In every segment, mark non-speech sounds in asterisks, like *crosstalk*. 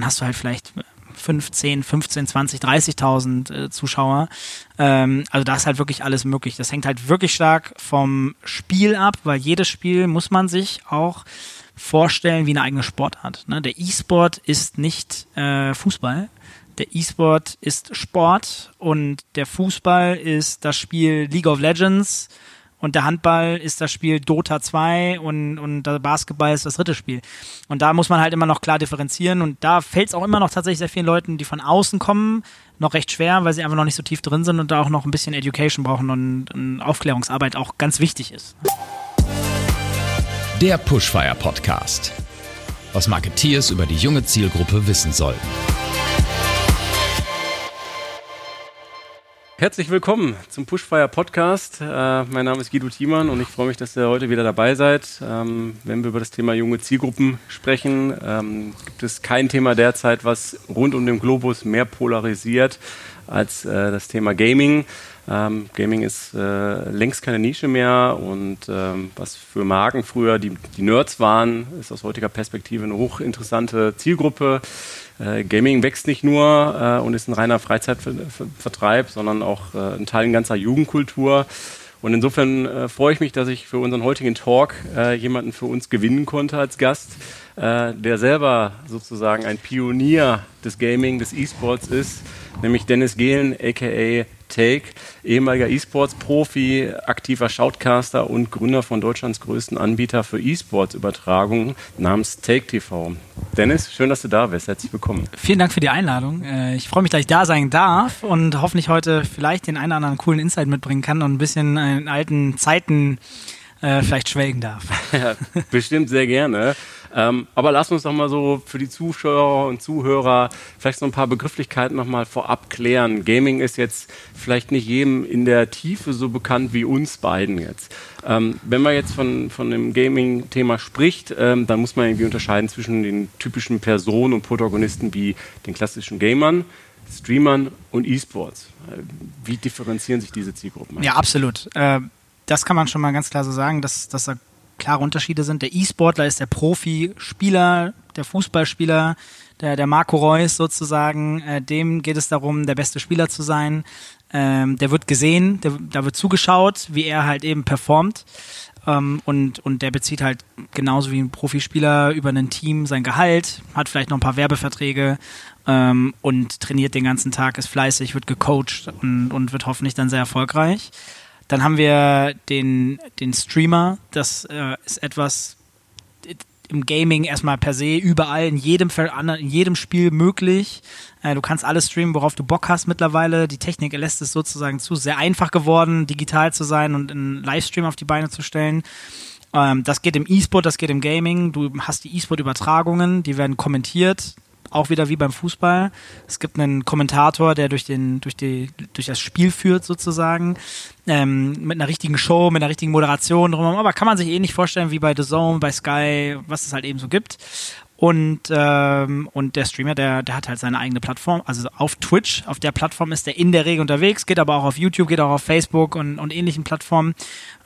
dann hast du halt vielleicht 15, 15, 20, 30.000 äh, Zuschauer. Ähm, also da ist halt wirklich alles möglich. Das hängt halt wirklich stark vom Spiel ab, weil jedes Spiel muss man sich auch vorstellen wie eine eigene Sportart. Ne? Der E-Sport ist nicht äh, Fußball. Der E-Sport ist Sport und der Fußball ist das Spiel League of Legends und der Handball ist das Spiel Dota 2 und, und der Basketball ist das dritte Spiel. Und da muss man halt immer noch klar differenzieren und da fällt es auch immer noch tatsächlich sehr vielen Leuten, die von außen kommen, noch recht schwer, weil sie einfach noch nicht so tief drin sind und da auch noch ein bisschen Education brauchen und, und Aufklärungsarbeit auch ganz wichtig ist. Der Pushfire Podcast. Was Marketeers über die junge Zielgruppe wissen sollten. Herzlich willkommen zum Pushfire Podcast. Äh, mein Name ist Guido Thiemann und ich freue mich, dass ihr heute wieder dabei seid. Ähm, wenn wir über das Thema junge Zielgruppen sprechen, ähm, gibt es kein Thema derzeit, was rund um den Globus mehr polarisiert als äh, das Thema Gaming. Ähm, Gaming ist äh, längst keine Nische mehr und ähm, was für Marken früher die, die Nerds waren, ist aus heutiger Perspektive eine hochinteressante Zielgruppe. Äh, Gaming wächst nicht nur äh, und ist ein reiner Freizeitvertreib, sondern auch äh, ein Teil ganzer Jugendkultur. Und insofern äh, freue ich mich, dass ich für unseren heutigen Talk äh, jemanden für uns gewinnen konnte als Gast, äh, der selber sozusagen ein Pionier des Gaming, des E-Sports ist, nämlich Dennis Gehlen, aka Take, ehemaliger E-Sports-Profi, aktiver Shoutcaster und Gründer von Deutschlands größten Anbieter für E-Sports-Übertragungen namens Take TV. Dennis, schön, dass du da bist. Herzlich willkommen. Vielen Dank für die Einladung. Äh, ich freue mich, dass ich da sein darf und hoffentlich heute vielleicht den einen oder anderen coolen Insight mitbringen kann und ein bisschen in alten Zeiten äh, vielleicht schwelgen darf. *laughs* Ja, bestimmt sehr gerne. Ähm, aber lass uns doch mal so für die Zuschauer und Zuhörer vielleicht so ein paar Begrifflichkeiten nochmal vorab klären. Gaming ist jetzt vielleicht nicht jedem in der Tiefe so bekannt wie uns beiden jetzt. Ähm, wenn man jetzt von, von dem Gaming-Thema spricht, ähm, dann muss man irgendwie unterscheiden zwischen den typischen Personen und Protagonisten wie den klassischen Gamern, Streamern und E-Sports. Wie differenzieren sich diese Zielgruppen? Ja, absolut. Äh, das kann man schon mal ganz klar so sagen, dass, dass da klare Unterschiede sind. Der E-Sportler ist der Profi-Spieler, der Fußballspieler, der, der Marco Reus sozusagen. Äh, dem geht es darum, der beste Spieler zu sein. Ähm, der wird gesehen, der, da wird zugeschaut, wie er halt eben performt. Ähm, und, und der bezieht halt genauso wie ein Profispieler über ein Team sein Gehalt, hat vielleicht noch ein paar Werbeverträge ähm, und trainiert den ganzen Tag, ist fleißig, wird gecoacht und, und wird hoffentlich dann sehr erfolgreich. Dann haben wir den, den Streamer. Das äh, ist etwas im Gaming erstmal per se überall, in jedem, in jedem Spiel möglich. Äh, du kannst alles streamen, worauf du Bock hast mittlerweile. Die Technik lässt es sozusagen zu. Sehr einfach geworden, digital zu sein und einen Livestream auf die Beine zu stellen. Ähm, das geht im E-Sport, das geht im Gaming. Du hast die E-Sport-Übertragungen, die werden kommentiert auch wieder wie beim Fußball. Es gibt einen Kommentator, der durch, den, durch, die, durch das Spiel führt sozusagen, ähm, mit einer richtigen Show, mit einer richtigen Moderation drumherum. Aber kann man sich ähnlich vorstellen wie bei The Zone, bei Sky, was es halt eben so gibt. Und, ähm, und der Streamer, der, der hat halt seine eigene Plattform, also auf Twitch, auf der Plattform ist der in der Regel unterwegs, geht aber auch auf YouTube, geht auch auf Facebook und, und ähnlichen Plattformen,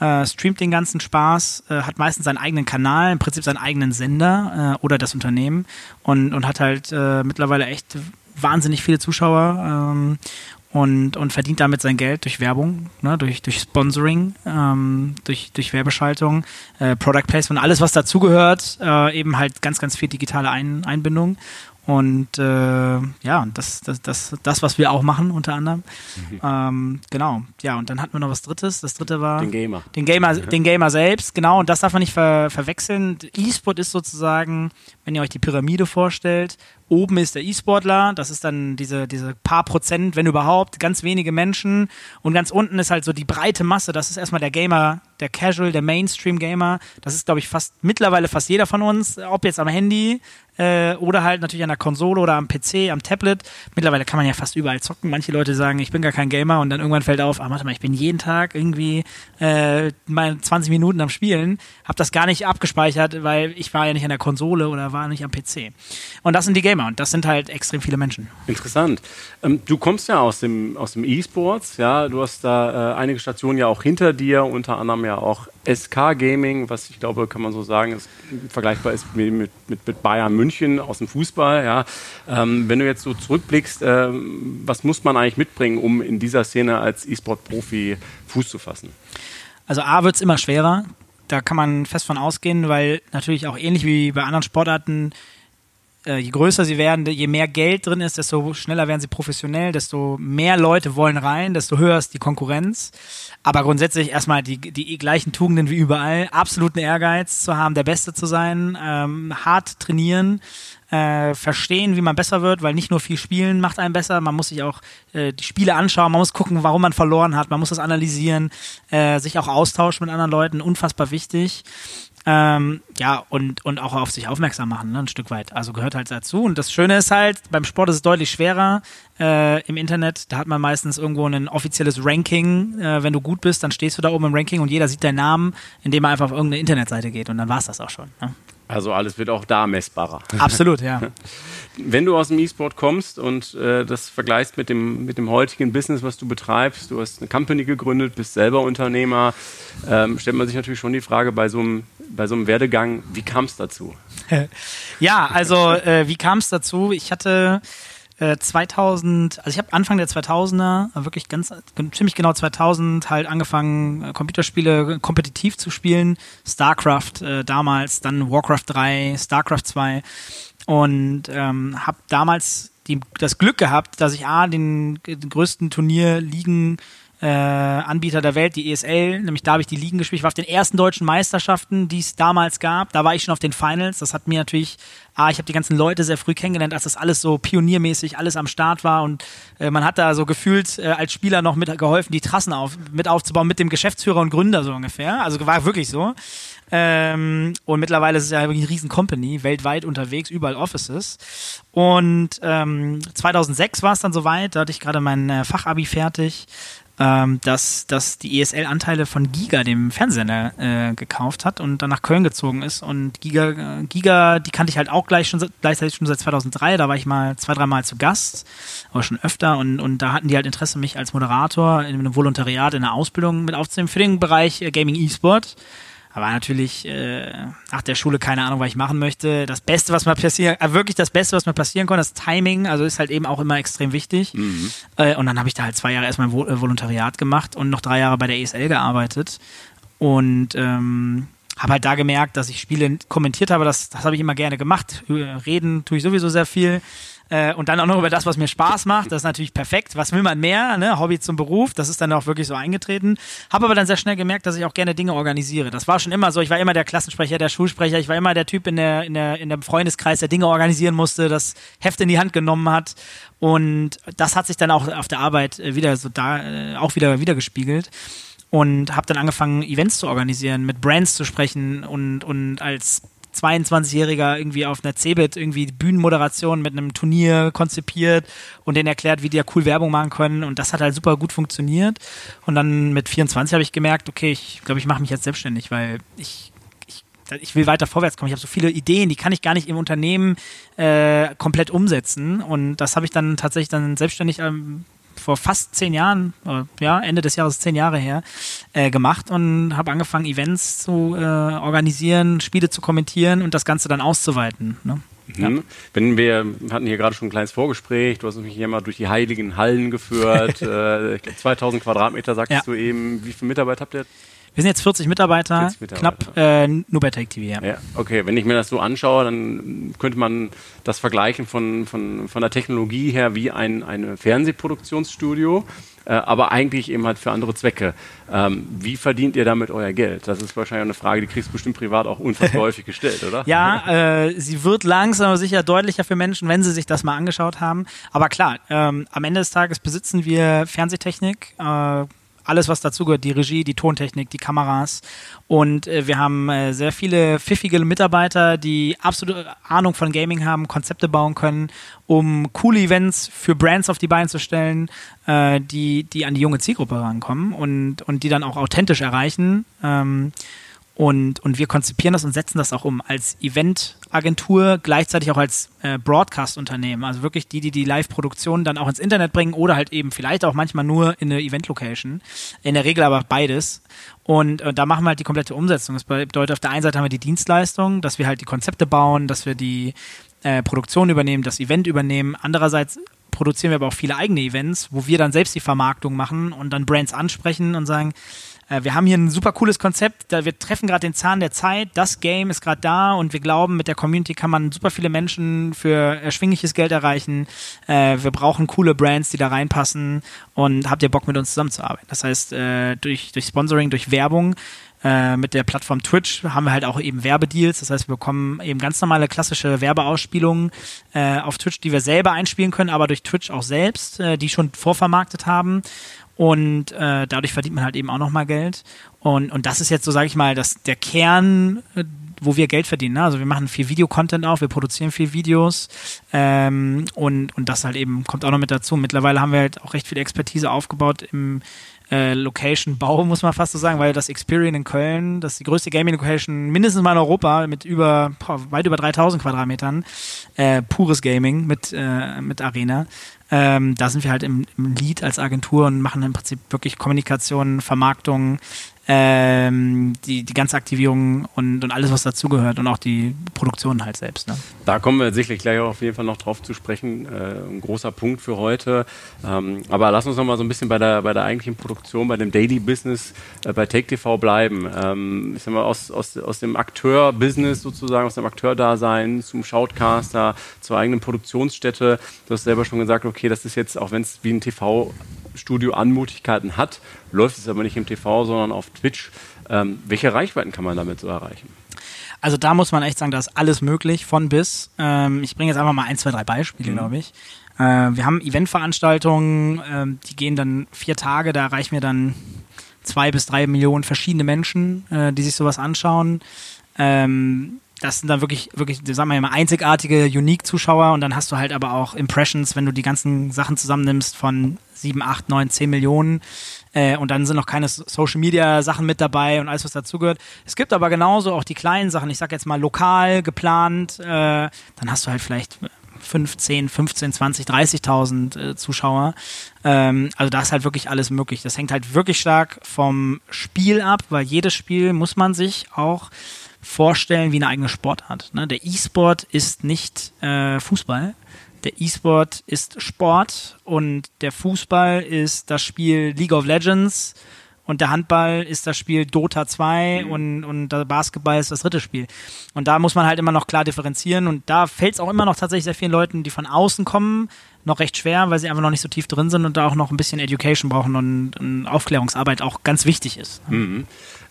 äh, streamt den ganzen Spaß, äh, hat meistens seinen eigenen Kanal, im Prinzip seinen eigenen Sender äh, oder das Unternehmen und, und hat halt äh, mittlerweile echt wahnsinnig viele Zuschauer ähm, und, und verdient damit sein Geld durch Werbung, ne, durch, durch Sponsoring, ähm, durch, durch Werbeschaltung, äh, Product Placement, alles was dazugehört, äh, eben halt ganz, ganz viel digitale Ein Einbindung. Und äh, ja, das, das, das, das, was wir auch machen, unter anderem. Mhm. Ähm, genau, ja, und dann hatten wir noch was Drittes. Das dritte war. Den Gamer. Den Gamer, den Gamer selbst, genau, und das darf man nicht ver verwechseln. E-Sport ist sozusagen, wenn ihr euch die Pyramide vorstellt, oben ist der E-Sportler, das ist dann diese, diese paar Prozent, wenn überhaupt, ganz wenige Menschen. Und ganz unten ist halt so die breite Masse, das ist erstmal der Gamer, der Casual, der Mainstream-Gamer. Das ist, glaube ich, fast mittlerweile fast jeder von uns, ob jetzt am Handy äh, oder halt natürlich an der Konsole oder am PC, am Tablet. Mittlerweile kann man ja fast überall zocken. Manche Leute sagen, ich bin gar kein Gamer und dann irgendwann fällt auf, ah, warte mal, ich bin jeden Tag irgendwie äh, mal 20 Minuten am Spielen, habe das gar nicht abgespeichert, weil ich war ja nicht an der Konsole oder war nicht am PC. Und das sind die Gamer. Thema. Und das sind halt extrem viele Menschen. Interessant. Ähm, du kommst ja aus dem, aus dem E-Sports, ja. Du hast da äh, einige Stationen ja auch hinter dir, unter anderem ja auch SK Gaming, was ich glaube, kann man so sagen, ist, vergleichbar ist mit, mit, mit Bayern München aus dem Fußball, ja. Ähm, wenn du jetzt so zurückblickst, äh, was muss man eigentlich mitbringen, um in dieser Szene als E-Sport-Profi Fuß zu fassen? Also A wird es immer schwerer. Da kann man fest von ausgehen, weil natürlich auch ähnlich wie bei anderen Sportarten äh, je größer sie werden, je mehr Geld drin ist, desto schneller werden sie professionell, desto mehr Leute wollen rein, desto höher ist die Konkurrenz. Aber grundsätzlich erstmal die, die gleichen Tugenden wie überall. Absoluten Ehrgeiz zu haben, der Beste zu sein, ähm, hart trainieren, äh, verstehen, wie man besser wird, weil nicht nur viel Spielen macht einen besser, man muss sich auch äh, die Spiele anschauen, man muss gucken, warum man verloren hat, man muss das analysieren, äh, sich auch austauschen mit anderen Leuten, unfassbar wichtig. Ähm, ja, und, und auch auf sich aufmerksam machen, ne, ein Stück weit. Also gehört halt dazu. Und das Schöne ist halt, beim Sport ist es deutlich schwerer äh, im Internet. Da hat man meistens irgendwo ein offizielles Ranking. Äh, wenn du gut bist, dann stehst du da oben im Ranking und jeder sieht deinen Namen, indem er einfach auf irgendeine Internetseite geht. Und dann war es das auch schon. Ne? Also alles wird auch da messbarer. *laughs* Absolut, ja. Wenn du aus dem E-Sport kommst und äh, das vergleichst mit dem, mit dem heutigen Business, was du betreibst, du hast eine Company gegründet, bist selber Unternehmer, ähm, stellt man sich natürlich schon die Frage bei so einem, bei so einem Werdegang, wie kam es dazu? *laughs* ja, also äh, wie kam es dazu? Ich hatte 2000, äh, also ich habe Anfang der 2000er, wirklich ganz ziemlich genau 2000 halt angefangen äh, Computerspiele kompetitiv zu spielen, StarCraft äh, damals, dann Warcraft 3, StarCraft 2 und ähm, habe damals die, das Glück gehabt, dass ich a den, den größten Turnier liegen äh, Anbieter der Welt, die ESL, nämlich da habe ich die Ligen gespielt. Ich war auf den ersten deutschen Meisterschaften, die es damals gab. Da war ich schon auf den Finals. Das hat mir natürlich, ah, ich habe die ganzen Leute sehr früh kennengelernt, als das alles so pioniermäßig alles am Start war und äh, man hat da so gefühlt äh, als Spieler noch mit geholfen, die Trassen auf, mit aufzubauen mit dem Geschäftsführer und Gründer so ungefähr. Also war wirklich so. Ähm, und mittlerweile ist es ja wirklich eine riesen Company, weltweit unterwegs, überall Offices. Und ähm, 2006 war es dann soweit, da hatte ich gerade mein äh, Fachabi fertig ähm, dass, dass die ESL Anteile von Giga, dem Fernsehsender, äh, gekauft hat und dann nach Köln gezogen ist. Und Giga, äh, Giga, die kannte ich halt auch gleich schon, gleichzeitig schon seit 2003. Da war ich mal zwei, dreimal zu Gast, aber schon öfter. Und, und da hatten die halt Interesse, mich als Moderator in einem Volontariat in der Ausbildung mit aufzunehmen für den Bereich äh, Gaming E-Sport. Aber natürlich äh, nach der Schule keine Ahnung, was ich machen möchte. Das Beste, was mir passieren, äh, wirklich das Beste, was mir passieren konnte, das Timing, also ist halt eben auch immer extrem wichtig. Mhm. Äh, und dann habe ich da halt zwei Jahre erstmal ein äh, Volontariat gemacht und noch drei Jahre bei der ESL gearbeitet. Und ähm, habe halt da gemerkt, dass ich Spiele kommentiert habe. Das, das habe ich immer gerne gemacht. Reden tue ich sowieso sehr viel. Äh, und dann auch noch über das, was mir Spaß macht. Das ist natürlich perfekt. Was will man mehr? Ne? Hobby zum Beruf. Das ist dann auch wirklich so eingetreten. Habe aber dann sehr schnell gemerkt, dass ich auch gerne Dinge organisiere. Das war schon immer so. Ich war immer der Klassensprecher, der Schulsprecher. Ich war immer der Typ in der, in der, in dem Freundeskreis, der Dinge organisieren musste, das Heft in die Hand genommen hat. Und das hat sich dann auch auf der Arbeit äh, wieder so da, äh, auch wieder wieder gespiegelt und habe dann angefangen, Events zu organisieren, mit Brands zu sprechen und, und als 22-Jähriger irgendwie auf einer Cebit irgendwie Bühnenmoderation mit einem Turnier konzipiert und denen erklärt, wie die ja cool Werbung machen können und das hat halt super gut funktioniert und dann mit 24 habe ich gemerkt, okay, ich glaube, ich mache mich jetzt selbstständig, weil ich ich will weiter vorwärts kommen. Ich habe so viele Ideen, die kann ich gar nicht im Unternehmen äh, komplett umsetzen. Und das habe ich dann tatsächlich dann selbstständig ähm, vor fast zehn Jahren, äh, ja, Ende des Jahres zehn Jahre her, äh, gemacht und habe angefangen, Events zu äh, organisieren, Spiele zu kommentieren und das Ganze dann auszuweiten. Ne? Mhm. Ja. Wenn wir hatten hier gerade schon ein kleines Vorgespräch, du hast mich hier mal durch die heiligen Hallen geführt, *laughs* äh, 2000 Quadratmeter sagst ja. du eben. Wie viele Mitarbeiter habt ihr? Wir sind jetzt 40 Mitarbeiter, 40 Mitarbeiter. knapp äh, nur bei Take TV. Ja. ja. okay. Wenn ich mir das so anschaue, dann könnte man das vergleichen von, von, von der Technologie her wie ein eine Fernsehproduktionsstudio, äh, aber eigentlich eben halt für andere Zwecke. Ähm, wie verdient ihr damit euer Geld? Das ist wahrscheinlich eine Frage, die kriegst du bestimmt privat auch unfassbar häufig *laughs* gestellt, oder? Ja, *laughs* äh, sie wird langsam aber sicher deutlicher für Menschen, wenn sie sich das mal angeschaut haben. Aber klar, ähm, am Ende des Tages besitzen wir Fernsehtechnik. Äh, alles, was dazugehört, die Regie, die Tontechnik, die Kameras. Und äh, wir haben äh, sehr viele pfiffige Mitarbeiter, die absolute Ahnung von Gaming haben, Konzepte bauen können, um coole Events für Brands auf die Beine zu stellen, äh, die, die an die junge Zielgruppe rankommen und, und die dann auch authentisch erreichen. Ähm, Und, und wir konzipieren das und setzen das auch um als Eventagentur, gleichzeitig auch als äh, Broadcast-Unternehmen. Also wirklich die, die die Live-Produktion dann auch ins Internet bringen oder halt eben vielleicht auch manchmal nur in eine Event-Location. In der Regel aber beides. Und äh, da machen wir halt die komplette Umsetzung. Das bedeutet, auf der einen Seite haben wir die Dienstleistung, dass wir halt die Konzepte bauen, dass wir die äh, Produktion übernehmen, das Event übernehmen. Andererseits produzieren wir aber auch viele eigene Events, wo wir dann selbst die Vermarktung machen und dann Brands ansprechen und sagen, wir haben hier ein super cooles Konzept, wir treffen gerade den Zahn der Zeit, das Game ist gerade da und wir glauben, mit der Community kann man super viele Menschen für erschwingliches Geld erreichen. Äh, wir brauchen coole Brands, die da reinpassen und habt ihr Bock mit uns zusammenzuarbeiten? Das heißt, äh, durch, durch Sponsoring, durch Werbung mit der Plattform Twitch haben wir halt auch eben Werbedeals. Das heißt, wir bekommen eben ganz normale klassische Werbeausspielungen äh, auf Twitch, die wir selber einspielen können, aber durch Twitch auch selbst, äh, die schon vorvermarktet haben. Und äh, dadurch verdient man halt eben auch nochmal Geld. Und, und das ist jetzt so, sage ich mal, das, der Kern, äh, wo wir Geld verdienen. Ne? Also wir machen viel Videocontent auch, wir produzieren viel Videos ähm, und, und das halt eben kommt auch noch mit dazu. Mittlerweile haben wir halt auch recht viel Expertise aufgebaut im äh, Location-Bau, muss man fast so sagen, weil das Experian in Köln, das ist die größte Gaming-Location mindestens mal in Europa mit über, boah, weit über 3000 Quadratmetern, äh, pures Gaming mit, äh, mit Arena. Ähm, da sind wir halt im, im Lead als Agentur und machen im Prinzip wirklich Kommunikation, Vermarktung, ähm, die, die ganze Aktivierung und, und alles, was dazugehört und auch die Produktion halt selbst. Ne? Da kommen wir sicherlich gleich auf jeden Fall noch drauf zu sprechen. Äh, ein großer Punkt für heute. Ähm, aber lass uns noch mal so ein bisschen bei der, bei der eigentlichen Produktion, bei dem Daily Business äh, bei Take TV bleiben. Ähm, ich sag mal, aus, aus, aus dem Akteur-Business sozusagen, aus dem Akteurdasein zum Shoutcaster, zur eigenen Produktionsstätte. Du hast selber schon gesagt, okay, das ist jetzt, auch wenn es wie ein TV Studio Anmutigkeiten hat, läuft es aber nicht im TV, sondern auf Twitch. Ähm, welche Reichweiten kann man damit so erreichen? Also da muss man echt sagen, da ist alles möglich, von bis. Ähm, ich bringe jetzt einfach mal ein, zwei, drei Beispiele, mhm. glaube ich. Äh, wir haben Eventveranstaltungen, äh, die gehen dann vier Tage, da erreichen wir dann zwei bis drei Millionen verschiedene Menschen, äh, die sich sowas anschauen. Ähm, das sind dann wirklich, wirklich, sagen wir mal, einzigartige, unique Zuschauer und dann hast du halt aber auch Impressions, wenn du die ganzen Sachen zusammennimmst von sieben, acht, neun, zehn Millionen äh, und dann sind noch keine Social Media Sachen mit dabei und alles, was dazugehört. Es gibt aber genauso auch die kleinen Sachen, ich sag jetzt mal lokal geplant, äh, dann hast du halt vielleicht 15, 15, 20, 30.000 äh, Zuschauer. Ähm, also da ist halt wirklich alles möglich. Das hängt halt wirklich stark vom Spiel ab, weil jedes Spiel muss man sich auch vorstellen wie eine eigene Sportart. Ne? Der E-Sport ist nicht äh, Fußball. Der E-Sport ist Sport und der Fußball ist das Spiel League of Legends und der Handball ist das Spiel Dota 2 mhm. und, und der Basketball ist das dritte Spiel. Und da muss man halt immer noch klar differenzieren und da fällt es auch immer noch tatsächlich sehr vielen Leuten, die von außen kommen, noch recht schwer, weil sie einfach noch nicht so tief drin sind und da auch noch ein bisschen Education brauchen und, und Aufklärungsarbeit auch ganz wichtig ist. Mhm.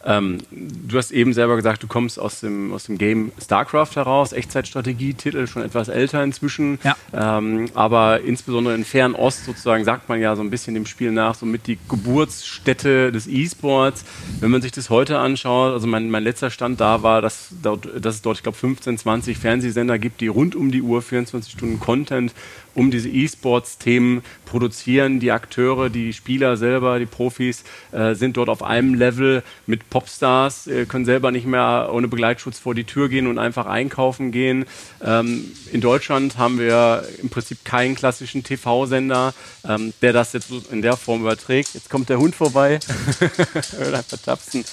Ähm, du hast eben selber gesagt, du kommst aus dem, aus dem Game StarCraft heraus, Echtzeitstrategie-Titel, schon etwas älter inzwischen. Ja. Ähm, aber insbesondere in Fernost sozusagen sagt man ja so ein bisschen dem Spiel nach, so mit die Geburtsstätte des E-Sports. Wenn man sich das heute anschaut, also mein, mein letzter Stand da war, dass, dass es dort, ich glaube, 15, 20 Fernsehsender gibt, die rund um die Uhr 24 Stunden Content um diese E-Sports-Themen produzieren. Die Akteure, die Spieler selber, die Profis äh, sind dort auf einem Level mit Popstars, äh, können selber nicht mehr ohne Begleitschutz vor die Tür gehen und einfach einkaufen gehen. Ähm, in Deutschland haben wir im Prinzip keinen klassischen TV-Sender, ähm, der das jetzt in der Form überträgt. Jetzt kommt der Hund vorbei. *laughs* Vertapsen.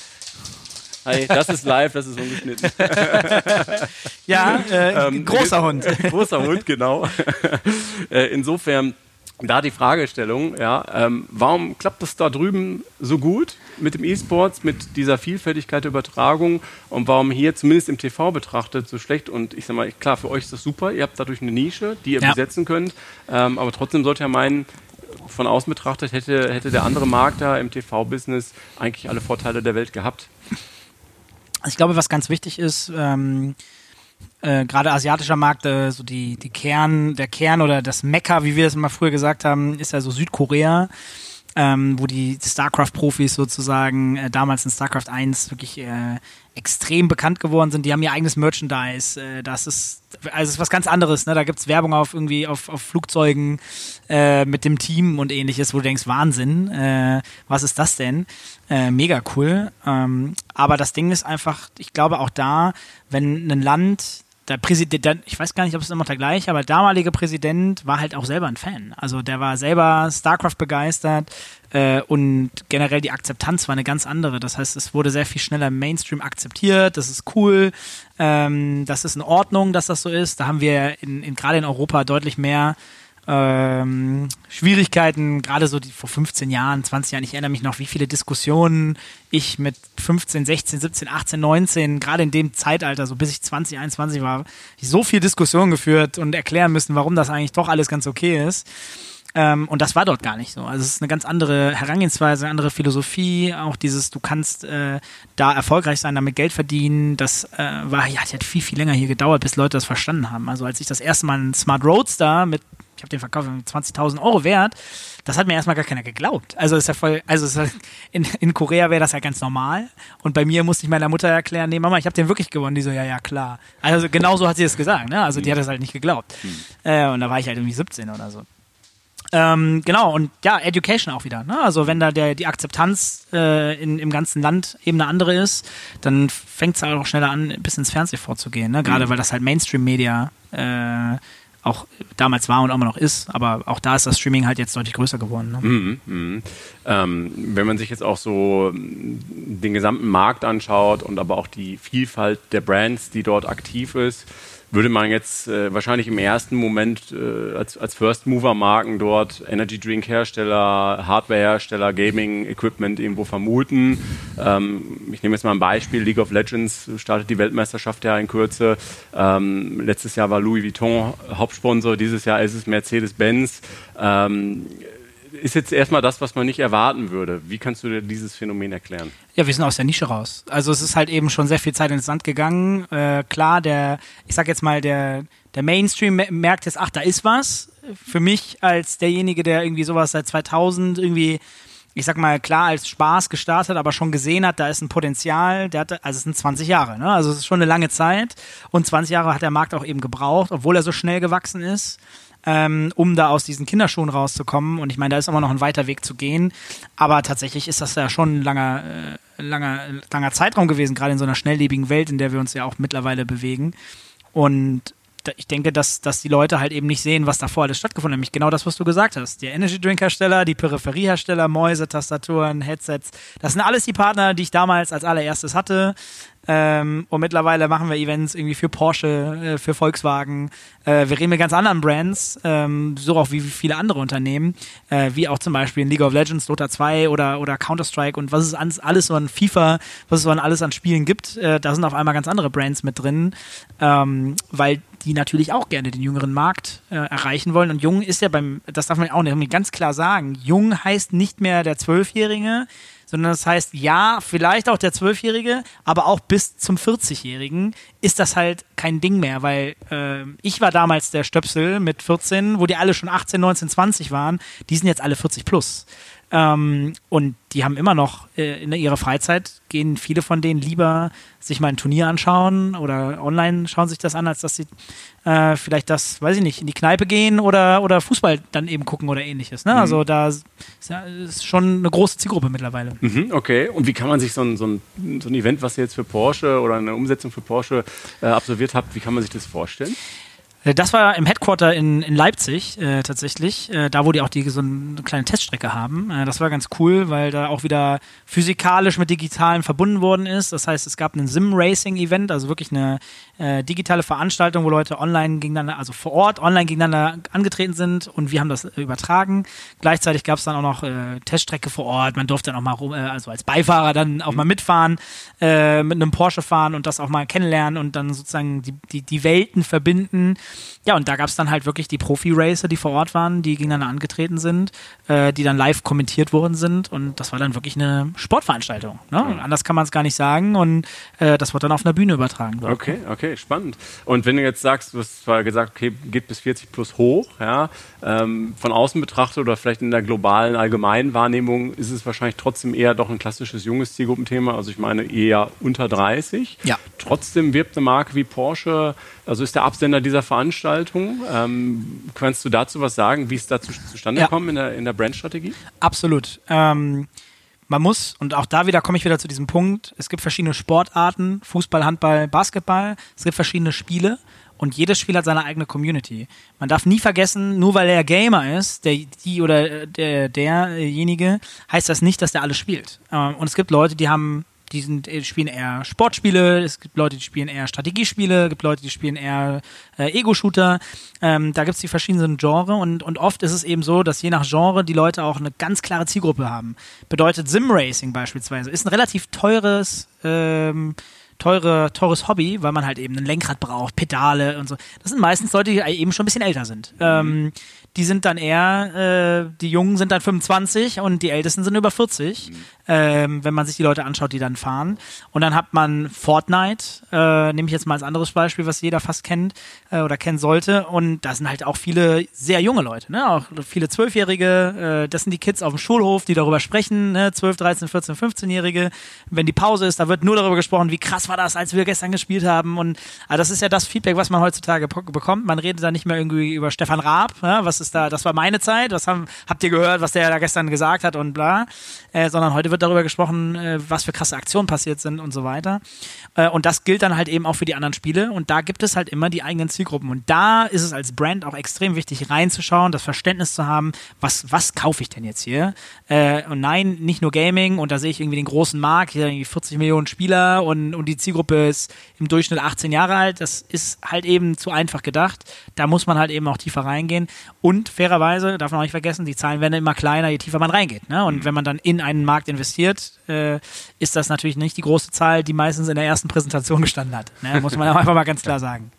Hi, das ist live, das ist ungeschnitten. *laughs* ja, äh, ähm, großer Hund. *laughs* großer Hund, genau. *laughs* Äh, insofern da die Fragestellung, ja, ähm, warum klappt das da drüben so gut mit dem E-Sports, mit dieser Vielfältigkeit der Übertragung und warum hier zumindest im TV betrachtet so schlecht? Und ich sag mal, klar, für euch ist das super, ihr habt dadurch eine Nische, die ihr ja. besetzen könnt, ähm, aber trotzdem sollte ja meinen, von außen betrachtet hätte, hätte der andere Markt da im TV-Business eigentlich alle Vorteile der Welt gehabt. Ich glaube, was ganz wichtig ist, ähm, äh, gerade asiatischer Markt, äh, so die, die Kern, der Kern oder das Mekka, wie wir es immer früher gesagt haben, ist ja so Südkorea. ähm, wo die StarCraft-Profis sozusagen äh, damals in StarCraft 1 wirklich äh, extrem bekannt geworden sind. Die haben ihr eigenes Merchandise. Äh, das ist also ist was ganz anderes. Ne? Da gibt's Werbung auf irgendwie auf, auf Flugzeugen äh, mit dem Team und ähnliches, wo du denkst, Wahnsinn, äh, was ist das denn? Äh, mega cool. Ähm, aber das Ding ist einfach, ich glaube auch da, wenn ein Land der Präsident, ich weiß gar nicht, ob es immer der gleiche, aber der damalige Präsident war halt auch selber ein Fan. Also der war selber StarCraft begeistert äh, und generell die Akzeptanz war eine ganz andere. Das heißt, es wurde sehr viel schneller im Mainstream akzeptiert. Das ist cool, ähm, das ist in Ordnung, dass das so ist. Da haben wir in, in gerade in Europa deutlich mehr ähm, Schwierigkeiten, gerade so die, vor 15 Jahren, 20 Jahren, ich erinnere mich noch, wie viele Diskussionen ich mit 15, 16, 17, 18, 19, gerade in dem Zeitalter, so bis ich 20, 21 war, so viel Diskussionen geführt und erklären müssen, warum das eigentlich doch alles ganz okay ist. Ähm, und das war dort gar nicht so. Also es ist eine ganz andere Herangehensweise, eine andere Philosophie. Auch dieses, du kannst äh, da erfolgreich sein, damit Geld verdienen. Das äh, war, ja, das hat viel, viel länger hier gedauert, bis Leute das verstanden haben. Also als ich das erste Mal einen Smart Roadster mit ich habe den verkauft, 20.000 Euro wert. Das hat mir erstmal gar keiner geglaubt. Also ist ja voll, also ist ja, in, in Korea wäre das ja ganz normal. Und bei mir musste ich meiner Mutter erklären, nee Mama, ich habe den wirklich gewonnen. Die so, ja, ja, klar. Also genau so hat sie es gesagt. Ne? Also die hat das halt nicht geglaubt. Mhm. Äh, und da war ich halt irgendwie 17 oder so. Ähm, genau, und ja, Education auch wieder. Ne? Also wenn da der, die Akzeptanz äh, in, im ganzen Land eben eine andere ist, dann fängt es halt auch schneller an, bis ins Fernsehen vorzugehen. Ne? Gerade mhm. weil das halt Mainstream-Media äh, auch damals war und immer noch ist, aber auch da ist das Streaming halt jetzt deutlich größer geworden. Ne? Mhm, mh. ähm, wenn man sich jetzt auch so den gesamten Markt anschaut und aber auch die Vielfalt der Brands, die dort aktiv ist, würde man jetzt äh, wahrscheinlich im ersten Moment äh, als, als First-Mover-Marken dort Energy-Drink-Hersteller, Hardware-Hersteller, Gaming-Equipment irgendwo vermuten. Ähm, ich nehme jetzt mal ein Beispiel, League of Legends startet die Weltmeisterschaft ja in Kürze. Ähm, letztes Jahr war Louis Vuitton Hauptsponsor, dieses Jahr ist es Mercedes-Benz. Ähm, ist jetzt erstmal das, was man nicht erwarten würde. Wie kannst du dir dieses Phänomen erklären? Ja, wir sind aus der Nische raus. Also es ist halt eben schon sehr viel Zeit ins Sand gegangen. Äh, klar, der, ich sag jetzt mal, der, der Mainstream merkt jetzt, ach, da ist was. Für mich als derjenige, der irgendwie sowas seit 2000 irgendwie ich sag mal, klar als Spaß gestartet, aber schon gesehen hat, da ist ein Potenzial, der hatte, also es sind 20 Jahre, ne? Also es ist schon eine lange Zeit und 20 Jahre hat der Markt auch eben gebraucht, obwohl er so schnell gewachsen ist ähm, um da aus diesen Kinderschuhen rauszukommen. Und ich meine, da ist immer noch ein weiter Weg zu gehen. Aber tatsächlich ist das ja schon ein langer, äh, langer, langer Zeitraum gewesen, gerade in so einer schnelllebigen Welt, in der wir uns ja auch mittlerweile bewegen. Und ich denke, dass, dass die Leute halt eben nicht sehen, was davor alles stattgefunden hat. Nämlich genau das, was du gesagt hast. Die Energy Drink Hersteller, die Peripheriehersteller, Mäuse, Tastaturen, Headsets. Das sind alles die Partner, die ich damals als allererstes hatte. Ähm, und mittlerweile machen wir Events irgendwie für Porsche, äh, für Volkswagen. Äh, wir reden mit ganz anderen Brands, ähm, so auch wie viele andere Unternehmen, äh, wie auch zum Beispiel in League of Legends, Dota 2 oder, oder Counter-Strike und was es an, alles so an FIFA, was es so an alles an Spielen gibt. Äh, da sind auf einmal ganz andere Brands mit drin, ähm, weil die natürlich auch gerne den jüngeren Markt äh, erreichen wollen. Und jung ist ja beim, das darf man auch nicht ganz klar sagen, jung heißt nicht mehr der Zwölfjährige, sondern das heißt, ja, vielleicht auch der Zwölfjährige, aber auch bis zum 40-Jährigen ist das halt kein Ding mehr, weil äh, ich war damals der Stöpsel mit 14, wo die alle schon 18, 19, 20 waren, die sind jetzt alle 40 plus. Ähm, und die haben immer noch äh, in ihrer Freizeit, gehen viele von denen lieber sich mal ein Turnier anschauen oder online schauen sich das an, als dass sie äh, vielleicht das, weiß ich nicht, in die Kneipe gehen oder, oder Fußball dann eben gucken oder ähnliches. Ne? Mhm. Also da ist, ja, ist schon eine große Zielgruppe mittlerweile. Mhm, okay, und wie kann man sich so ein, so, ein, so ein Event, was ihr jetzt für Porsche oder eine Umsetzung für Porsche äh, absolviert habt, wie kann man sich das vorstellen? Äh, das war im Headquarter in, in Leipzig äh, tatsächlich, äh, da wo die auch die so eine kleine Teststrecke haben. Äh, das war ganz cool, weil da auch wieder physikalisch mit Digitalen verbunden worden ist. Das heißt, es gab ein Sim-Racing-Event, also wirklich eine äh, digitale Veranstaltung, wo Leute online gegeneinander, also vor Ort online gegeneinander angetreten sind und wir haben das äh, übertragen. Gleichzeitig gab es dann auch noch Teststrecke vor Ort. Man durfte dann auch mal rum, also als Beifahrer dann auch mal mitfahren, mit einem Porsche fahren und das auch mal kennenlernen und dann sozusagen die, die, die Welten verbinden. Ja, und da gab es dann halt wirklich die Profi-Racer, die vor Ort waren, die gegeneinander angetreten sind, äh, die dann live kommentiert worden sind. Und das war dann wirklich eine Sportveranstaltung. Ne? Mhm. Anders kann man es gar nicht sagen. Und äh, das wird dann auf einer Bühne übertragen. Wird. Okay, okay, spannend. Und wenn du jetzt sagst, du hast zwar gesagt, okay, geht bis 40 plus hoch, ja, ähm, von außen betrachtet oder vielleicht in der globalen allgemeinen Wahrnehmung ist es wahrscheinlich trotzdem eher doch ein klassisches junges Zielgruppenthema. Also ich meine eher unter 30. Ja. Trotzdem wirbt eine Marke wie Porsche, also ist der Absender dieser Veranstaltung. Ähm, kannst du dazu was sagen, wie es dazu zustande ja. kommt in der, in der Brandstrategie? Absolut. Ähm, man muss, und auch da wieder komme ich wieder zu diesem Punkt, es gibt verschiedene Sportarten, Fußball, Handball, Basketball, es gibt verschiedene Spiele und jedes Spiel hat seine eigene Community. Man darf nie vergessen, nur weil er Gamer ist, der, die oder der, derjenige, heißt das nicht, dass der alles spielt. Ähm, und es gibt Leute, die haben die sind, äh, spielen eher Sportspiele, es gibt Leute, die spielen eher Strategiespiele, es gibt Leute, die spielen eher äh, Ego-Shooter. Ähm, da gibt es die verschiedenen Genre und, und oft ist es eben so, dass je nach Genre die Leute auch eine ganz klare Zielgruppe haben. Bedeutet Sim-Racing beispielsweise ist ein relativ teures ähm, teure, teures Hobby, weil man halt eben ein Lenkrad braucht, Pedale und so. Das sind meistens Leute, die eben schon ein bisschen älter sind. Mhm. Ähm, die sind dann eher, äh, die Jungen sind dann 25 und die Ältesten sind über 40, mhm. Ähm, wenn man sich die Leute anschaut, die dann fahren. Und dann hat man Fortnite, äh, nehme ich jetzt mal als anderes Beispiel, was jeder fast kennt äh, oder kennen sollte. Und da sind halt auch viele sehr junge Leute, ne? auch viele Zwölfjährige, äh, das sind die Kids auf dem Schulhof, die darüber sprechen, ne? 12, 13, 14, 15-Jährige. Wenn die Pause ist, da wird nur darüber gesprochen, wie krass war das, als wir gestern gespielt haben. Und also das ist ja das Feedback, was man heutzutage bekommt. Man redet da nicht mehr irgendwie über Stefan Raab, ja? was ist da, das war meine Zeit, was haben, habt ihr gehört, was der da gestern gesagt hat und bla, äh, sondern heute wird darüber gesprochen, äh, was für krasse Aktionen passiert sind und so weiter. Äh, und das gilt dann halt eben auch für die anderen Spiele und da gibt es halt immer die eigenen Zielgruppen und da ist es als Brand auch extrem wichtig reinzuschauen, das Verständnis zu haben, was, was kaufe ich denn jetzt hier? Äh, und nein, nicht nur Gaming und da sehe ich irgendwie den großen Markt, hier irgendwie 40 Millionen Spieler und, und die Zielgruppe ist im Durchschnitt 18 Jahre alt, das ist halt eben zu einfach gedacht. Da muss man halt eben auch tiefer reingehen und fair fairerweise, darf man auch nicht vergessen, die Zahlen werden immer kleiner, je tiefer man reingeht. Ne? Und mhm. wenn man dann in einen Markt investiert, äh, ist das natürlich nicht die große Zahl, die meistens in der ersten Präsentation gestanden hat. Ne? Muss man *laughs* einfach mal ganz klar sagen.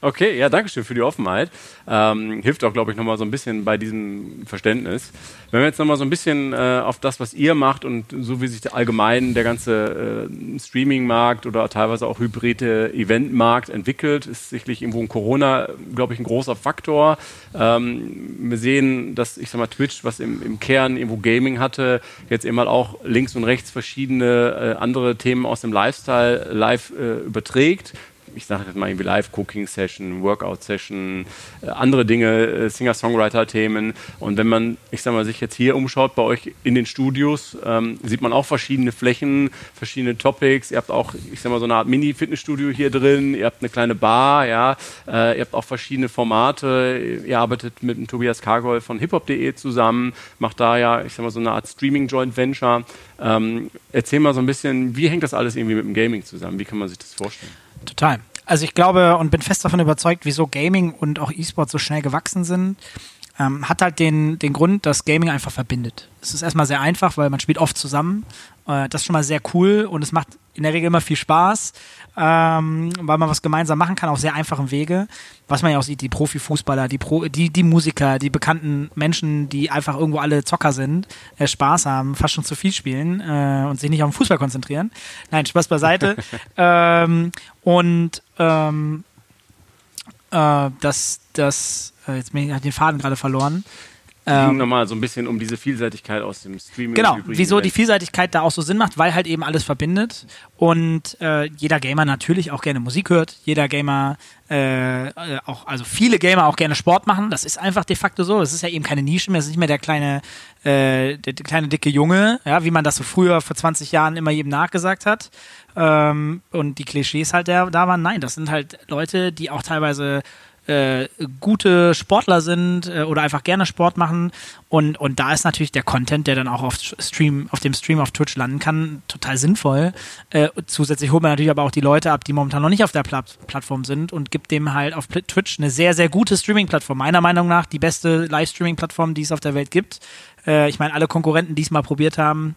Okay, ja, danke schön für die Offenheit. Ähm, hilft auch, glaube ich, nochmal so ein bisschen bei diesem Verständnis. Wenn wir jetzt nochmal so ein bisschen äh, auf das, was ihr macht und so wie sich allgemein der ganze äh, Streaming-Markt oder teilweise auch hybride Event-Markt entwickelt, ist sicherlich irgendwo in Corona, glaube ich, ein großer Faktor. Ähm, wir sehen, dass, ich sag mal, Twitch, was im, im Kern irgendwo Gaming hatte, jetzt eben halt auch links und rechts verschiedene äh, andere Themen aus dem Lifestyle live äh, überträgt ich sage jetzt mal irgendwie Live-Cooking-Session, Workout-Session, äh, andere Dinge, äh, Singer-Songwriter-Themen. Und wenn man, ich sag mal, sich jetzt hier umschaut bei euch in den Studios, ähm, sieht man auch verschiedene Flächen, verschiedene Topics. Ihr habt auch, ich sag mal, so eine Art Mini-Fitnessstudio hier drin. Ihr habt eine kleine Bar, ja. Äh, ihr habt auch verschiedene Formate. Ihr arbeitet mit dem Tobias Kargol von hiphop.de zusammen, macht da ja, ich sag mal, so eine Art Streaming-Joint-Venture. Ähm, erzähl mal so ein bisschen, wie hängt das alles irgendwie mit dem Gaming zusammen? Wie kann man sich das vorstellen? Total. Also ich glaube und bin fest davon überzeugt, wieso Gaming und auch E-Sport so schnell gewachsen sind, ähm, hat halt den, den Grund, dass Gaming einfach verbindet. Es ist erstmal sehr einfach, weil man spielt oft zusammen. Äh, das ist schon mal sehr cool und es macht in der Regel immer viel Spaß, ähm, weil man was gemeinsam machen kann auf sehr einfachen Wege. Was man ja auch sieht, die Profifußballer, die, Pro, die, die Musiker, die bekannten Menschen, die einfach irgendwo alle Zocker sind, äh, Spaß haben, fast schon zu viel spielen äh, und sich nicht auf den Fußball konzentrieren. Nein, Spaß beiseite. *laughs* ähm, und ähm, äh, das, das, äh, jetzt bin ich den Faden gerade verloren. Ähm, ging nochmal so ein bisschen um diese Vielseitigkeit aus dem Streaming. Genau, wieso die Vielseitigkeit da auch so Sinn macht, weil halt eben alles verbindet und äh, jeder Gamer natürlich auch gerne Musik hört, jeder Gamer äh, auch, also viele Gamer auch gerne Sport machen, das ist einfach de facto so, es ist ja eben keine Nische mehr, es ist nicht mehr der kleine, äh, der, kleine dicke Junge, ja, wie man das so früher vor 20 Jahren immer jedem nachgesagt hat ähm, und die Klischees halt da waren, nein, das sind halt Leute, die auch teilweise äh, gute Sportler sind äh, oder einfach gerne Sport machen. Und, und da ist natürlich der Content, der dann auch auf Stream, auf dem Stream auf Twitch landen kann, total sinnvoll. Äh, zusätzlich holt man natürlich aber auch die Leute ab, die momentan noch nicht auf der Plat Plattform sind und gibt dem halt auf Twitch eine sehr, sehr gute Streaming-Plattform. Meiner Meinung nach die beste Live-Streaming-Plattform, die es auf der Welt gibt. Äh, ich meine, alle Konkurrenten, die es mal probiert haben,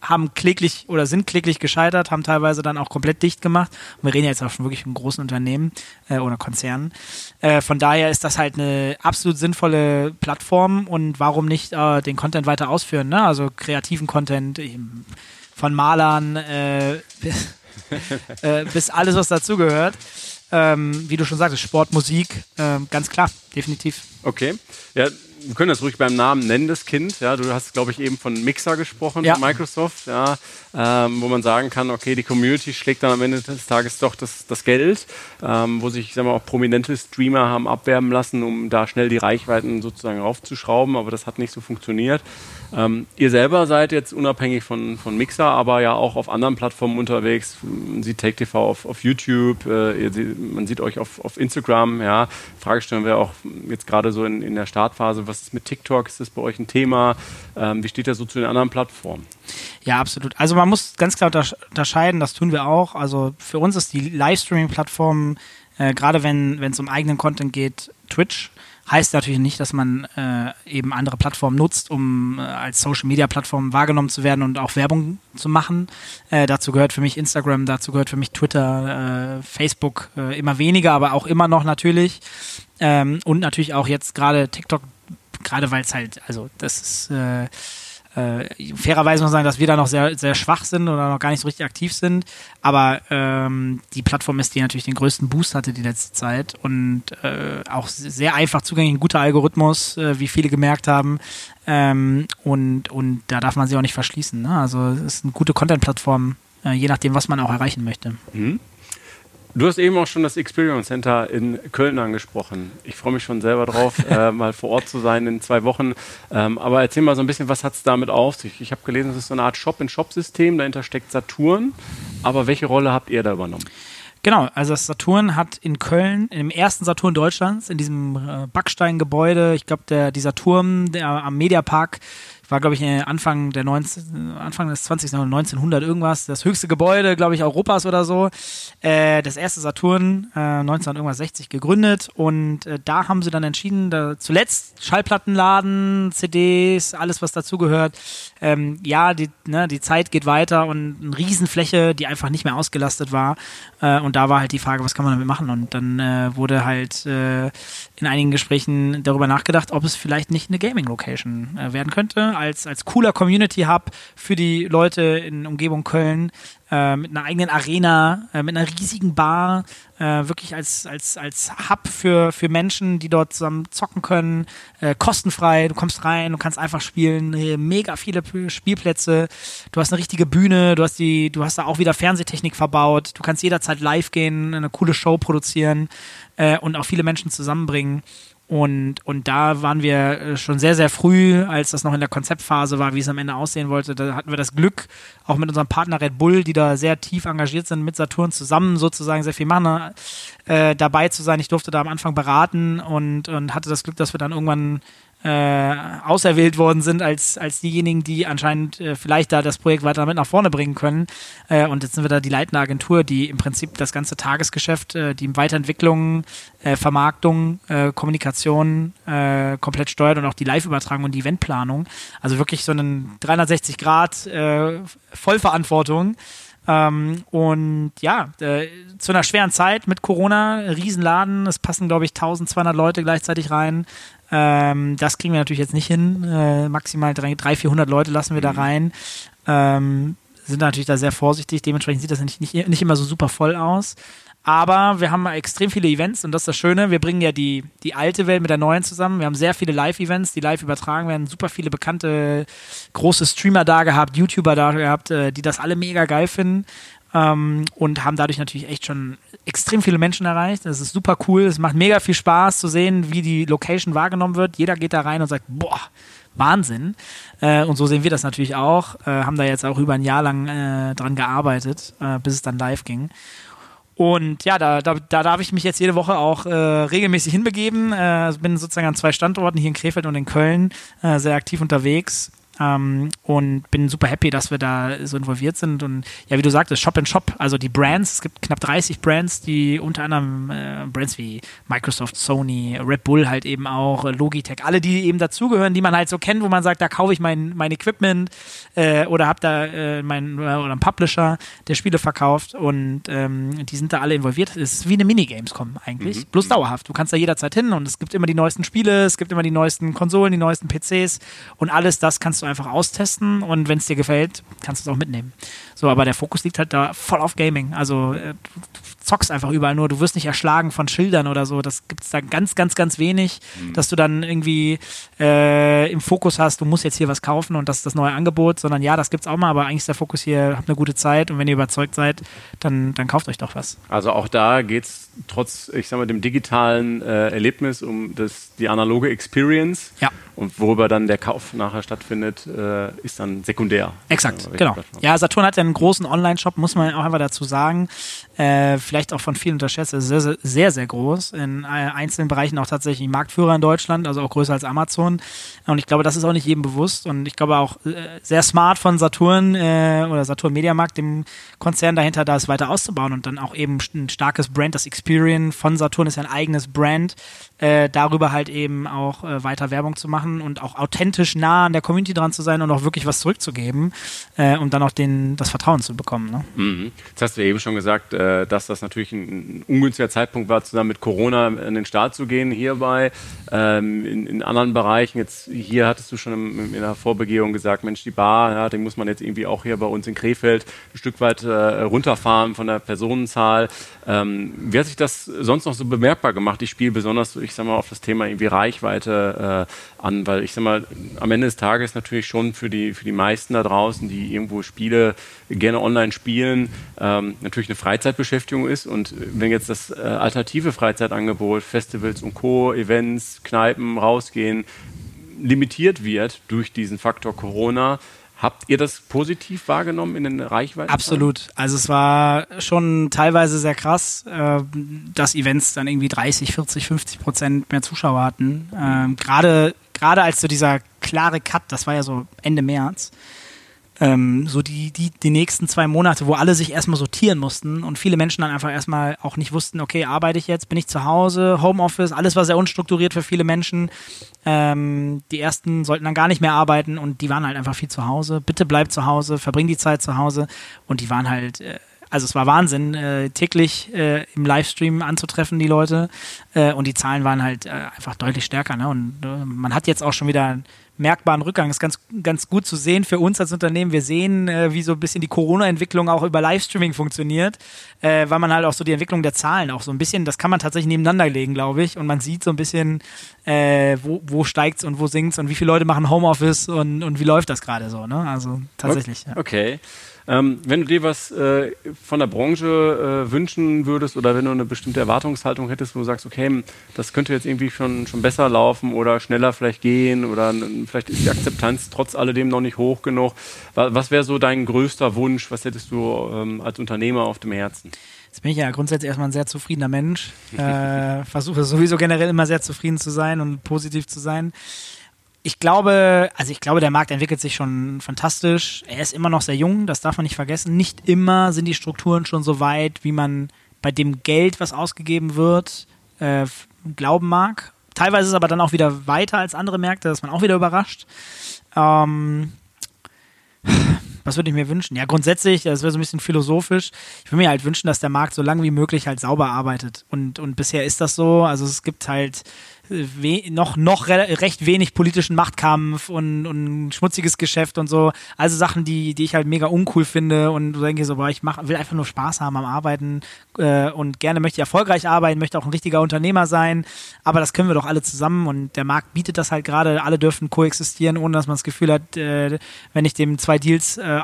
haben kläglich oder sind kläglich gescheitert, haben teilweise dann auch komplett dicht gemacht. Und wir reden ja jetzt auch schon wirklich von großen Unternehmen äh, oder Konzernen. Äh, von daher ist das halt eine absolut sinnvolle Plattform und warum nicht äh, den Content weiter ausführen, ne? Also kreativen Content von Malern äh, *laughs* äh, bis alles, was dazugehört. Ähm, wie du schon sagtest, Sport, Musik, äh, ganz klar, definitiv. Okay. Ja, wir können das ruhig beim Namen nennen, das Kind. Ja, du hast, glaube ich, eben von Mixer gesprochen, ja. Microsoft, ja, ähm, wo man sagen kann, okay, die Community schlägt dann am Ende des Tages doch das, das Geld, ähm, wo sich, sagen wir, auch prominente Streamer haben abwerben lassen, um da schnell die Reichweiten sozusagen raufzuschrauben, aber das hat nicht so funktioniert. Ähm, ihr selber seid jetzt unabhängig von, von Mixer, aber ja auch auf anderen Plattformen unterwegs. Man sieht Take TV auf, auf YouTube, äh, man sieht euch auf, auf Instagram. Ja. Frage stellen wir auch jetzt gerade so in, in der Startphase, was ist mit TikTok? Ist das bei euch ein Thema? Ähm, wie steht das so zu den anderen Plattformen? Ja, absolut. Also man muss ganz klar unterscheiden, das tun wir auch. Also für uns ist die Livestreaming-Plattform, äh, gerade wenn es um eigenen Content geht, Twitch. Heißt natürlich nicht, dass man äh, eben andere Plattformen nutzt, um äh, als Social Media Plattform wahrgenommen zu werden und auch Werbung zu machen. Äh, dazu gehört für mich Instagram, dazu gehört für mich Twitter, äh, Facebook äh, immer weniger, aber auch immer noch natürlich. Ähm, und natürlich auch jetzt gerade TikTok, gerade weil es halt, also das ist äh, fairerweise muss man sagen, dass wir da noch sehr, sehr schwach sind oder noch gar nicht so richtig aktiv sind. Aber ähm, die Plattform ist, die natürlich den größten Boost hatte die letzte Zeit und äh, auch sehr einfach zugänglich, ein guter Algorithmus, äh, wie viele gemerkt haben. Ähm, und, und da darf man sich auch nicht verschließen. Ne? Also es ist eine gute Content-Plattform, äh, je nachdem, was man auch erreichen möchte. Mhm. Du hast eben auch schon das Experience Center in Köln angesprochen. Ich freue mich schon selber drauf, *laughs* äh, mal vor Ort zu sein in zwei Wochen. Ähm, aber erzähl mal so ein bisschen, was hat es damit auf sich? Ich habe gelesen, es ist so eine Art Shop-in-Shop-System, dahinter steckt Saturn. Aber welche Rolle habt ihr da übernommen? Genau, also das Saturn hat in Köln, im ersten Saturn Deutschlands, in diesem äh, Backsteingebäude, ich glaube, dieser Turm der, am Mediapark, war, glaube ich, äh, Anfang, der 19, Anfang des 20. Jahrhunderts, 1900 irgendwas, das höchste Gebäude, glaube ich, Europas oder so. Äh, das erste Saturn, äh, 1960 gegründet und äh, da haben sie dann entschieden, da zuletzt Schallplattenladen, CDs, alles, was dazugehört. Ähm, ja, die, ne, die Zeit geht weiter und eine Riesenfläche, die einfach nicht mehr ausgelastet war. Äh, und da war halt die Frage, was kann man damit machen? Und dann äh, wurde halt in einigen Gesprächen darüber nachgedacht, ob es vielleicht nicht eine Gaming-Location werden könnte, als, als cooler Community-Hub für die Leute in Umgebung Köln, äh, mit einer eigenen Arena, äh, mit einer riesigen Bar, äh, wirklich als, als, als Hub für, für Menschen, die dort zusammen zocken können, äh, kostenfrei, du kommst rein, du kannst einfach spielen, mega viele Spielplätze, du hast eine richtige Bühne, du hast die, du hast da auch wieder Fernsehtechnik verbaut, du kannst jederzeit live gehen, eine coole Show produzieren äh, und auch viele Menschen zusammenbringen. Und, und da waren wir äh, schon sehr, sehr früh, als das noch in der Konzeptphase war, wie es am Ende aussehen wollte. Da hatten wir das Glück, auch mit unserem Partner Red Bull, die da sehr tief engagiert sind, mit Saturn zusammen sozusagen sehr viel machen, äh, dabei zu sein. Ich durfte da am Anfang beraten und, und hatte das Glück, dass wir dann irgendwann äh, auserwählt worden sind als, als diejenigen, die anscheinend äh, vielleicht da das Projekt weiter mit nach vorne bringen können. Äh, und jetzt sind wir da die leitende Agentur, die im Prinzip das ganze Tagesgeschäft, äh, die Weiterentwicklung, äh, Vermarktung, äh, Kommunikation äh, komplett steuert und auch die Live-Übertragung und die Eventplanung. Also wirklich so einen 360 Grad äh, Vollverantwortung. Ähm, und ja, äh, zu einer schweren Zeit mit Corona, Riesenladen, es passen, glaube ich, 1200 Leute gleichzeitig rein. Ähm, das kriegen wir natürlich jetzt nicht hin. Äh, maximal 300, 400 Leute lassen wir da mhm. rein. Ähm, sind natürlich da sehr vorsichtig. Dementsprechend sieht das nicht, nicht, nicht immer so super voll aus. Aber wir haben extrem viele Events und das ist das Schöne. Wir bringen ja die, die alte Welt mit der neuen zusammen. Wir haben sehr viele Live-Events, die live übertragen werden. Super viele bekannte große Streamer da gehabt, YouTuber da gehabt, äh, die das alle mega geil finden. Ähm, und haben dadurch natürlich echt schon extrem viele Menschen erreicht. Das ist super cool. Es macht mega viel Spaß zu sehen, wie die Location wahrgenommen wird. Jeder geht da rein und sagt, boah, Wahnsinn. Äh, und so sehen wir das natürlich auch. Äh, haben da jetzt auch über ein Jahr lang äh, dran gearbeitet, äh, bis es dann live ging. Und ja, da, da, da darf ich mich jetzt jede Woche auch äh, regelmäßig hinbegeben. Äh, bin sozusagen an zwei Standorten, hier in Krefeld und in Köln, äh, sehr aktiv unterwegs. Ähm, und bin super happy, dass wir da so involviert sind. Und ja, wie du sagtest, Shop in Shop, also die Brands, es gibt knapp 30 Brands, die unter anderem äh, Brands wie Microsoft, Sony, Red Bull halt eben auch, Logitech, alle, die eben dazugehören, die man halt so kennt, wo man sagt, da kaufe ich mein, mein Equipment äh, oder habe da äh, mein oder einen Publisher, der Spiele verkauft und ähm, die sind da alle involviert. Es ist wie eine Minigames-Com eigentlich, mhm. bloß dauerhaft. Du kannst da jederzeit hin und es gibt immer die neuesten Spiele, es gibt immer die neuesten Konsolen, die neuesten PCs und alles das kannst du einfach austesten und wenn es dir gefällt, kannst du es auch mitnehmen. So, aber der Fokus liegt halt da voll auf Gaming. Also äh, zockst einfach überall nur, du wirst nicht erschlagen von Schildern oder so. Das gibt es da ganz, ganz, ganz wenig, mhm. dass du dann irgendwie äh, im Fokus hast, du musst jetzt hier was kaufen und das ist das neue Angebot, sondern ja, das gibt's auch mal, aber eigentlich ist der Fokus hier, habt eine gute Zeit und wenn ihr überzeugt seid, dann, dann kauft euch doch was. Also auch da geht es trotz, ich sag mal, dem digitalen äh, Erlebnis um das, die analoge Experience. Ja. Und worüber dann der Kauf nachher stattfindet, äh, ist dann sekundär. Exakt, genau. Plattform. Ja, Saturn hat ja einen großen Online-Shop, muss man auch einfach dazu sagen. Äh, vielleicht auch von vielen unterschätzt, sehr, sehr, sehr, sehr groß. In äh, einzelnen Bereichen auch tatsächlich Marktführer in Deutschland, also auch größer als Amazon. Und ich glaube, das ist auch nicht jedem bewusst. Und ich glaube auch äh, sehr smart von Saturn äh, oder Saturn Mediamarkt, dem Konzern dahinter, das weiter auszubauen und dann auch eben ein starkes Brand, das Experience von Saturn ist ein eigenes Brand, äh, darüber halt eben auch äh, weiter Werbung zu machen und auch authentisch nah an der Community dran zu sein und auch wirklich was zurückzugeben, äh, um dann auch den, das Vertrauen zu bekommen. Ne? Mhm. Jetzt hast du eben schon gesagt, äh, dass das natürlich ein, ein, ungünstiger Zeitpunkt war, zusammen mit Corona an den Start zu gehen hierbei. Ähm, in, in, anderen Bereichen, jetzt hier hattest du schon im, in der Vorbegehung gesagt, Mensch, die Bar, ja, den muss man jetzt irgendwie auch hier bei uns in Krefeld ein Stück weit äh, runterfahren von der Personenzahl. Ähm, wie hat sich das sonst noch so bemerkbar gemacht? Ich spiele besonders ich sag mal, auf das Thema irgendwie Reichweite äh, an, weil ich sag mal, am Ende des Tages natürlich schon für die, für die meisten da draußen, die irgendwo Spiele gerne online spielen, ähm, natürlich eine Freizeitbeschäftigung ist. Und wenn jetzt das äh, alternative Freizeitangebot, Festivals und Co., Events, Kneipen, rausgehen, limitiert wird durch diesen Faktor Corona, Habt ihr das positiv wahrgenommen in den Reichweiten? Absolut. Also es war schon teilweise sehr krass, äh, dass Events dann irgendwie 30, 40, 50 Prozent mehr Zuschauer hatten. Ähm, gerade als so dieser klare Cut, das war ja so Ende März, ähm, so die, die, die nächsten zwei Monate, wo alle sich erstmal sortieren mussten und viele Menschen dann einfach erstmal auch nicht wussten, okay, arbeite ich jetzt, bin ich zu Hause, Homeoffice, alles war sehr unstrukturiert für viele Menschen. Ähm, die ersten sollten dann gar nicht mehr arbeiten und die waren halt einfach viel zu Hause. Bitte bleib zu Hause, verbring die Zeit zu Hause und die waren halt. Äh, also es war Wahnsinn, äh, täglich äh, im Livestream anzutreffen, die Leute. Äh, und die Zahlen waren halt äh, einfach deutlich stärker. Ne? Und äh, man hat jetzt auch schon wieder merkbaren Rückgang. Das ist ganz, ganz gut zu sehen für uns als Unternehmen. Wir sehen, äh, wie so ein bisschen die Corona-Entwicklung auch über Livestreaming funktioniert, weil man halt auch so die Entwicklung der Zahlen auch so ein bisschen, das kann man tatsächlich nebeneinander legen, glaube ich. Und man sieht so ein bisschen, wo, wo steigt's und wo sinkt's und wie viele Leute machen Homeoffice und, und wie läuft das gerade so. Ne? Also tatsächlich. Okay. Ja. okay. Ähm, wenn du dir was äh, von der Branche äh, wünschen würdest oder wenn du eine bestimmte Erwartungshaltung hättest, wo du sagst, okay, das könnte jetzt irgendwie schon, schon besser laufen oder schneller vielleicht gehen oder vielleicht ist die Akzeptanz trotz alledem noch nicht hoch genug. Was wäre so dein größter Wunsch? Was hättest du ähm, als Unternehmer auf dem Herzen? Jetzt bin ich ja grundsätzlich erstmal ein sehr zufriedener Mensch. Äh, *laughs* versuche sowieso generell immer sehr zufrieden zu sein und positiv zu sein ich glaube, also ich glaube, der Markt entwickelt sich schon fantastisch. Er ist immer noch sehr jung, das darf man nicht vergessen. Nicht immer sind die Strukturen schon so weit, wie man bei dem Geld, was ausgegeben wird, äh, glauben mag. Teilweise ist es aber dann auch wieder weiter als andere Märkte, dass man auch wieder überrascht. Ähm, was würde ich mir wünschen? Ja, grundsätzlich, das wäre so ein bisschen philosophisch. Ich würde mir halt wünschen, dass der Markt so lange wie möglich halt sauber arbeitet. Und, und bisher ist das so. Also es gibt halt noch, noch re recht wenig politischen Machtkampf und, und schmutziges Geschäft und so. Also Sachen, die, die ich halt mega uncool finde und du denkst so, boah, ich mach, will einfach nur Spaß haben am Arbeiten äh, und gerne möchte ich erfolgreich arbeiten, möchte auch ein richtiger Unternehmer sein, aber das können wir doch alle zusammen und der Markt bietet das halt gerade, alle dürfen koexistieren, ohne dass man das Gefühl hat, äh, wenn ich dem zwei Deals äh, äh,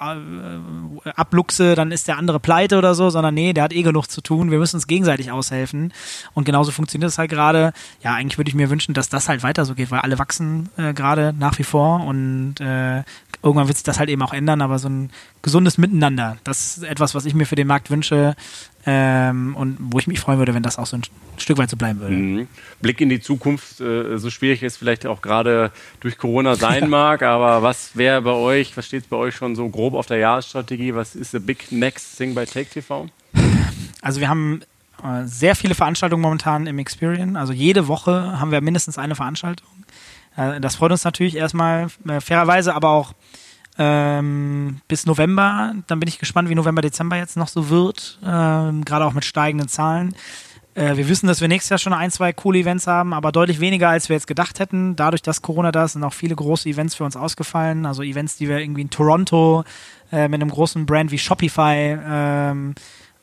abluchse, dann ist der andere pleite oder so, sondern nee, der hat eh genug zu tun, wir müssen uns gegenseitig aushelfen und genauso funktioniert es halt gerade. Ja, eigentlich würde ich mir wünschen, dass das halt weiter so geht, weil alle wachsen äh, gerade nach wie vor und äh, irgendwann wird sich das halt eben auch ändern, aber so ein gesundes Miteinander, das ist etwas, was ich mir für den Markt wünsche ähm, und wo ich mich freuen würde, wenn das auch so ein Stück weit so bleiben würde. Mhm. Blick in die Zukunft, äh, so schwierig es vielleicht auch gerade durch Corona sein *laughs* mag, aber was wäre bei euch, was steht bei euch schon so grob auf der Jahresstrategie? Was ist the big next thing bei Take TV? Also wir haben sehr viele Veranstaltungen momentan im Experian. Also jede Woche haben wir mindestens eine Veranstaltung. Äh, das freut uns natürlich erstmal äh, fairerweise, aber auch ähm, bis November. Dann bin ich gespannt, wie November, Dezember jetzt noch so wird, ähm, gerade auch mit steigenden Zahlen. Äh, wir wissen, dass wir nächstes Jahr schon ein, zwei coole Events haben, aber deutlich weniger, als wir jetzt gedacht hätten. Dadurch, dass Corona da ist, sind auch viele große Events für uns ausgefallen. Also Events, die wir irgendwie in Toronto äh, mit einem großen Brand wie Shopify ähm,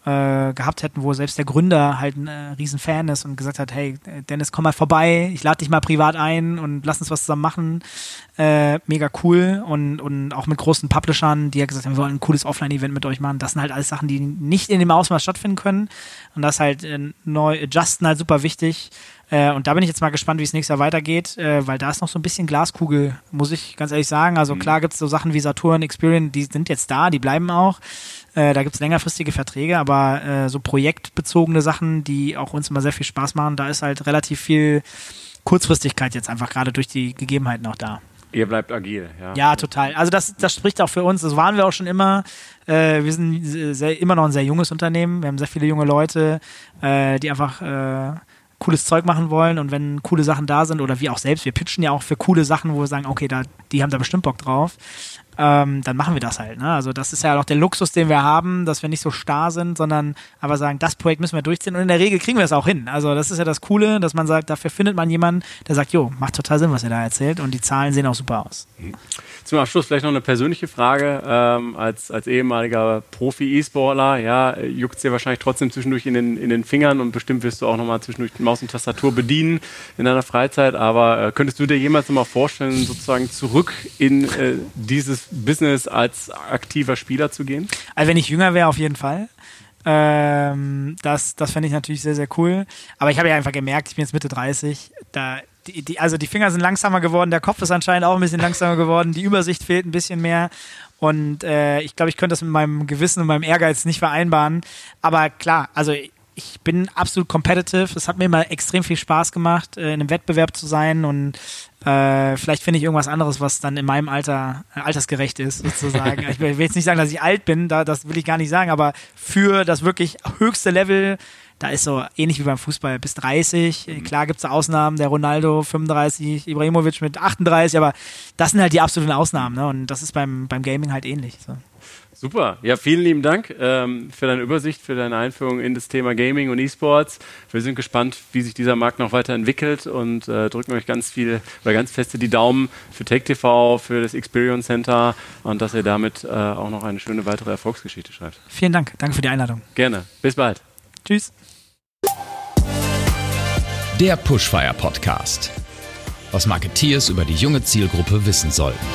äh, gehabt hätten, wo selbst der Gründer halt ein äh, riesen Fan ist und gesagt hat, hey Dennis, komm mal vorbei, ich lade dich mal privat ein und lass uns was zusammen machen. Äh, mega cool und, und auch mit großen Publishern, die ja gesagt haben, wir wollen ein cooles Offline-Event mit euch machen. Das sind halt alles Sachen, die nicht in dem Ausmaß stattfinden können. Und das halt äh, neu adjusten halt super wichtig. Äh, und da bin ich jetzt mal gespannt, wie es nächstes Jahr weitergeht, äh, weil da ist noch so ein bisschen Glaskugel, muss ich ganz ehrlich sagen. Also mhm. klar gibt es so Sachen wie Saturn, Experience, die sind jetzt da, die bleiben auch. Äh, da gibt es längerfristige Verträge, aber äh, so projektbezogene Sachen, die auch uns immer sehr viel Spaß machen, da ist halt relativ viel Kurzfristigkeit jetzt einfach gerade durch die Gegebenheiten auch da. Ihr bleibt agil, ja. Ja, total. Also das, das spricht auch für uns. Das waren wir auch schon immer. Äh, wir sind sehr, immer noch ein sehr junges Unternehmen. Wir haben sehr viele junge Leute, äh, die einfach äh, cooles Zeug machen wollen und wenn coole Sachen da sind oder wir auch selbst, wir pitchen ja auch für coole Sachen, wo wir sagen, okay, da, die haben da bestimmt Bock drauf ähm, dann machen wir das halt. Ne? Also das ist ja auch der Luxus, den wir haben, dass wir nicht so starr sind, sondern aber sagen, das Projekt müssen wir durchziehen und in der Regel kriegen wir es auch hin. Also das ist ja das Coole, dass man sagt, dafür findet man jemanden, der sagt, jo, macht total Sinn, was ihr da erzählt und die Zahlen sehen auch super aus. Mhm. Zum Abschluss vielleicht noch eine persönliche Frage. Ähm, als, als ehemaliger Profi-E-Sportler, ja, juckt es dir wahrscheinlich trotzdem zwischendurch in den, in den Fingern und bestimmt wirst du auch nochmal zwischendurch Maus und Tastatur bedienen in deiner Freizeit. Aber äh, könntest du dir jemals nochmal vorstellen, sozusagen zurück in äh, dieses Business als aktiver Spieler zu gehen? Also wenn ich jünger wäre, auf jeden Fall. Ähm, das das fände ich natürlich sehr, sehr cool. Aber ich habe ja einfach gemerkt, ich bin jetzt Mitte 30, da die, die, also die Finger sind langsamer geworden, der Kopf ist anscheinend auch ein bisschen langsamer geworden, die Übersicht fehlt ein bisschen mehr. Und äh, ich glaube, ich könnte das mit meinem Gewissen und meinem Ehrgeiz nicht vereinbaren. Aber klar, also ich bin absolut competitive. Es hat mir immer extrem viel Spaß gemacht, äh, in einem Wettbewerb zu sein und äh, vielleicht finde ich irgendwas anderes, was dann in meinem Alter äh, altersgerecht ist, sozusagen. *laughs* ich will jetzt nicht sagen, dass ich alt bin, da, das will ich gar nicht sagen, aber für das wirklich höchste Level da ist so ähnlich wie beim Fußball bis 30. Mhm. Klar gibt es Ausnahmen, der Ronaldo 35, Ibrahimovic mit 38, aber das sind halt die absoluten Ausnahmen. Ne? Und das ist beim, beim Gaming halt ähnlich. So. Super. Ja, vielen lieben Dank ähm, für deine Übersicht, für deine Einführung in das Thema Gaming und E-Sports. Wir sind gespannt, wie sich dieser Markt noch weiterentwickelt und äh, drücken euch ganz viel oder ganz feste die Daumen für TechTV, für das Experience Center und dass ihr damit äh, auch noch eine schöne weitere Erfolgsgeschichte schreibt. Vielen Dank. Danke für die Einladung. Gerne. Bis bald. Tschüss. Der Pushfire Podcast. Was Marketeers über die junge Zielgruppe wissen sollten.